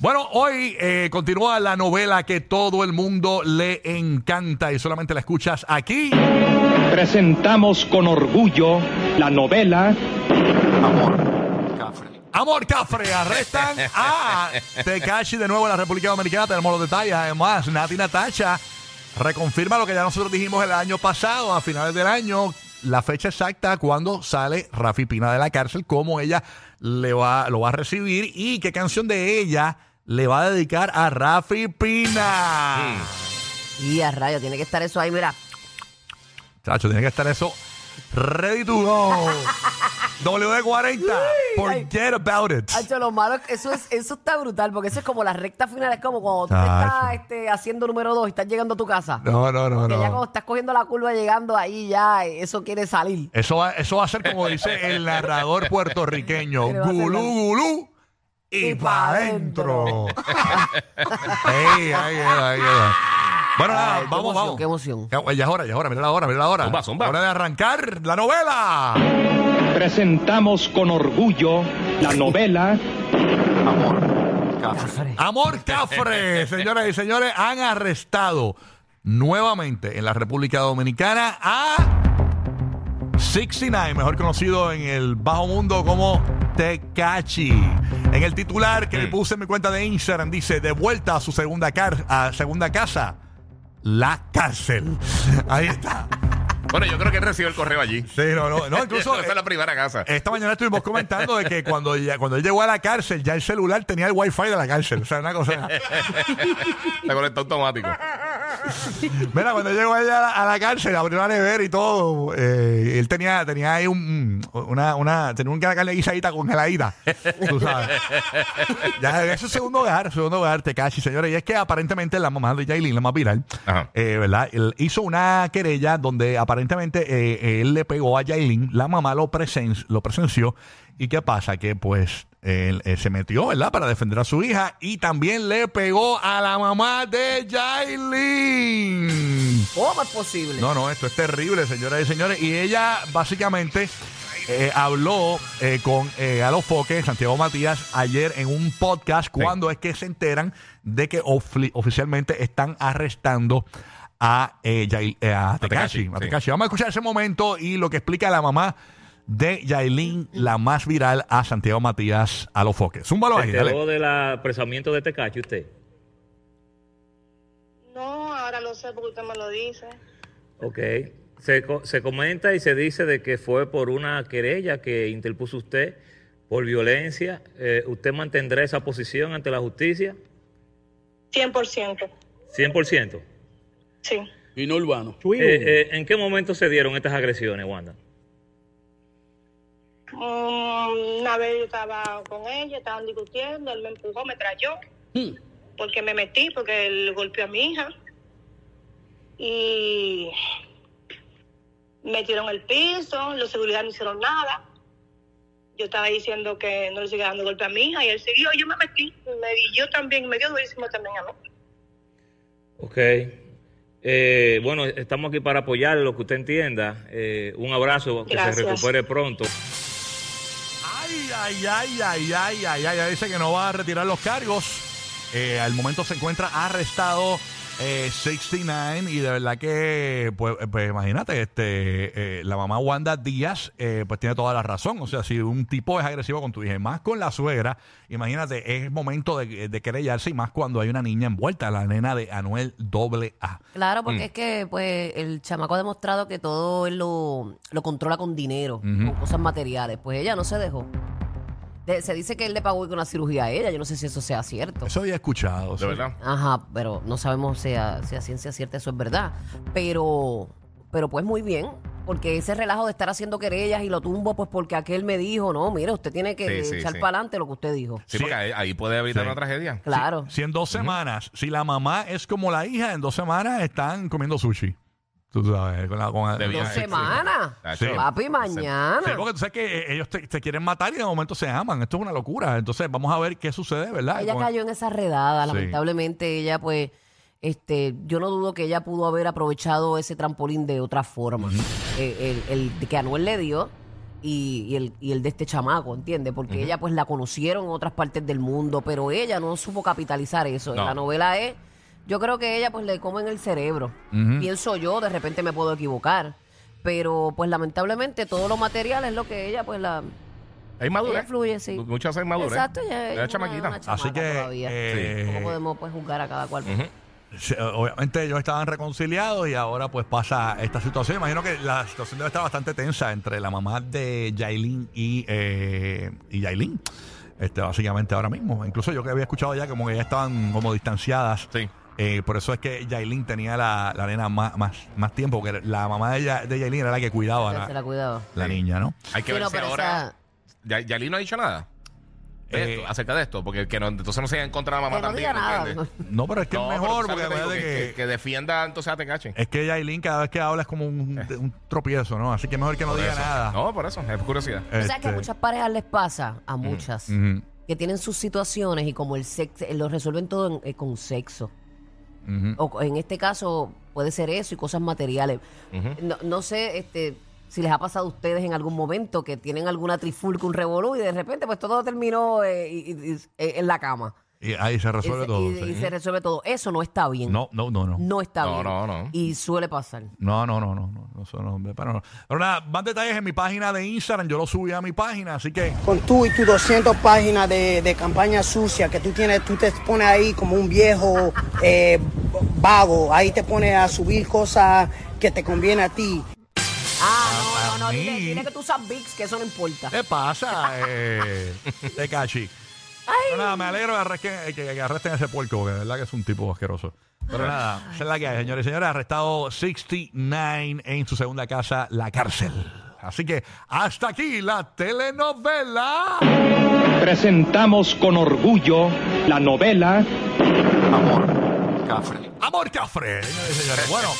Bueno, hoy eh, continúa la novela que todo el mundo le encanta y solamente la escuchas aquí. Presentamos con orgullo la novela Amor Cafre, arrestan a Tekashi de nuevo en la República Dominicana. Tenemos los detalles. Además, Nati Natacha reconfirma lo que ya nosotros dijimos el año pasado, a finales del año, la fecha exacta cuando sale Rafi Pina de la cárcel, cómo ella le va, lo va a recibir y qué canción de ella le va a dedicar a Rafi Pina. Y a rayo, tiene que estar eso ahí, mira. Chacho, tiene que estar eso ready to go. W40, forget about it. Hacho, lo malo, eso, es, eso está brutal, porque eso es como la recta final, es como cuando tú Chacho. estás este, haciendo número dos y estás llegando a tu casa. No, no, no, que ya no. cuando estás cogiendo la curva llegando ahí, ya eso quiere salir. Eso va, eso va a ser como dice el narrador puertorriqueño, ¿Qué le va a hacer gulú, gulú y Y pa' pa' adentro. Ey, ahí queda, ahí queda. Bueno, nada, Ay, qué vamos, emoción, vamos. qué emoción. Ya, ya es hora, ya es hora, mira la hora, mira la hora. Zumba, zumba. Hora de arrancar la novela. presentamos con orgullo la novela Cafre. Amor Cafre, señoras y señores, han arrestado nuevamente en la República Dominicana a 69, mejor conocido en el bajo mundo como Tecachi. En el titular que le puse en mi cuenta de Instagram dice, de vuelta a su segunda, car a segunda casa, la cárcel. Ahí está. Bueno, yo creo que él recibió el correo allí. Sí, no, no, no, incluso... Esa es la primera casa. Esta mañana estuvimos comentando de que cuando, ya- cuando él llegó a la cárcel, ya el celular tenía el wifi de la cárcel. O sea, una cosa... La conecta automático. Mira, cuando llegó ella a la, a la cárcel, abrió la nevera y todo. eh, él tenía, tenía ahí un, una, una, tenía una carne guisadita congeladita. Tú sabes. ya, es su segundo hogar, su segundo hogar, Tekashi, señores. Y es que aparentemente la mamá de Yailin, la más viral, eh, ¿verdad? Él hizo una querella donde aparentemente eh, él le pegó a Yailin, la mamá lo, presen- lo presenció. ¿Y qué pasa? Que pues él, eh, se metió, ¿verdad? Para defender a su hija y también le pegó a la mamá de Yailin. ¿Cómo es posible? No, no, esto es terrible, señoras y señores. Y ella básicamente eh, habló eh, con eh, a los foques, Santiago Matías, ayer en un podcast cuando es que se enteran de que oficialmente están arrestando a, eh, Yail- eh, a Tekashi. Tekashi, a sí. Tekashi. Vamos a escuchar ese momento y lo que explica la mamá de Yailin, la más viral, a Santiago Matías a los foques. Zúmbalo ¿Se ahí, dale. enteró del apresamiento de Tecachi usted? No, ahora lo sé porque usted me lo dice. Ok. Se, co- se comenta y se dice de que fue por una querella que interpuso usted por violencia. Eh, ¿Usted mantendrá esa posición ante la justicia? 100%. 100%. Sí. Y no urbano. Eh, eh, ¿En qué momento se dieron estas agresiones, Wanda? Mm, una vez yo estaba con ella, estaban discutiendo, él me empujó, me trayó, Hmm. porque me metí, porque él golpeó a mi hija. Y me tiraron el piso, los seguridad no hicieron nada. Yo estaba diciendo que no le siga dando golpe a mi hija y él siguió, yo me metí, me di yo también, me dio durísimo también a mí. Ok. Eh, bueno, estamos aquí para apoyarle lo que usted entienda. Eh, un abrazo, que Gracias. se recupere pronto. Ay, ay, ay, ay, ay, ay, dice que no va a retirar los cargos. Eh, al momento se encuentra arrestado eh, 69 y de verdad que, pues, eh, pues, imagínate, este, eh, la mamá Wanda Díaz, eh, pues tiene toda la razón. O sea, si un tipo es agresivo con tu hija, y más con la suegra, imagínate, es momento de, de querellarse y más cuando hay una niña envuelta, la nena de Anuel doble A. Claro, Mm. porque es que pues el chamaco ha demostrado que todo él lo, lo controla con dinero, con cosas materiales. Pues ella no se dejó. De- se dice que él le pagó con una cirugía a ella. Yo no sé si eso sea cierto. Eso había escuchado. De sí. verdad. Ajá, pero no sabemos si a, si a ciencia cierta eso es verdad. Pero, pero pues muy bien, porque ese relajo de estar haciendo querellas y lo tumbo, pues porque aquel me dijo, no, mire, usted tiene que Sí, sí, echar sí. para adelante lo que usted dijo. Sí, Sí. porque ahí, ahí puede evitar Sí. una tragedia. Claro. Si en dos semanas, si la mamá es como la hija, en dos semanas están comiendo sushi. Tú sabes, con la, con De Dos viaje. semanas. Sí. Papi, mañana. Sí, porque tú sabes que eh, ellos te, te quieren matar y de momento se aman. Esto es una locura. Entonces, vamos a ver qué sucede, ¿verdad? Ella Con- cayó en esa redada, Sí. lamentablemente ella pues este yo no dudo que ella pudo haber aprovechado ese trampolín de otra forma. Eh, el, el que Anuel le dio y, y el, y el de este chamaco, ¿entiendes? Porque ella pues la conocieron en otras partes del mundo, pero ella no supo capitalizar eso. No. La novela es, yo creo que ella pues le come en el cerebro. Pienso yo, de repente me puedo equivocar. Pero pues lamentablemente todo lo material es lo que ella pues la... Hay madurez. Ella fluye, sí. Muchas veces madurez. Exacto, ella Es una- chamaquita. una Así que, todavía. eh, ¿Cómo podemos pues juzgar a cada cual? Sí, Obviamente ellos estaban reconciliados y ahora pues pasa esta situación. Imagino que la situación debe estar bastante tensa entre la mamá de Yailin y, eh, y Yailin. Este, básicamente ahora mismo. Incluso yo que había escuchado ya como que ya estaban como distanciadas. Sí. Eh, por eso es que Yailin tenía la, la nena más, más, más tiempo, porque la mamá de, Ya- de Yailin era la que cuidaba a Se la, la cuidaba. la Sí. niña, ¿no? Hay que Sí, ver no, si pero ahora. esa- Ya, Yalí no ha dicho nada. de Eh, esto, acerca de esto, porque el que no, entonces no se en contra de la mamá Que no también. diga nada. ¿entiendes? No, pero es que No, es pero mejor, tú porque sabes lo que te acuérdate digo, que, que, que defienda entonces a Tecache. es que Yailin cada vez que habla es como un, un tropiezo, ¿no? Así que mejor que no Por diga eso. nada. No, por eso, es curiosidad. Tú sabes que a Este, muchas parejas les pasa, a muchas, ujú, que tienen sus situaciones y como el sexo, lo resuelven todo en- eh, con sexo. O en este caso puede ser eso y cosas materiales. no, no sé este, si les ha pasado a ustedes en algún momento que tienen alguna trifulca, un revolú y de repente pues todo terminó eh, y- y- y- eh, en la cama. Y ahí se resuelve todo. y, sí. y se resuelve todo. Eso no está bien. No, no, no, no. No está No, bien. no, no. Y suele pasar. No, no, no, no, no, no, eso no, hombre, pero, no. Pero nada, más detalles en mi página de Instagram, yo lo subí a mi página, así que con tú y tus 200 páginas de, de campaña sucia que tú tienes, tú te pones ahí como un viejo eh, vago, ahí te pones a subir cosas que te conviene a ti. Ah, no, no, no. a Dile, que tú usas VIX, que eso no importa. ¿qué pasa, eh, Tecachi? Pero nada, me alegro de arre- que, que- que arresten a ese puerco, porque de verdad que es un tipo asqueroso. Pero nada, esa es la que hay, señores y señores. Arrestado 69 en su segunda casa, la cárcel. Así que hasta aquí la telenovela. Presentamos con orgullo la novela Amor Cafre. Bueno.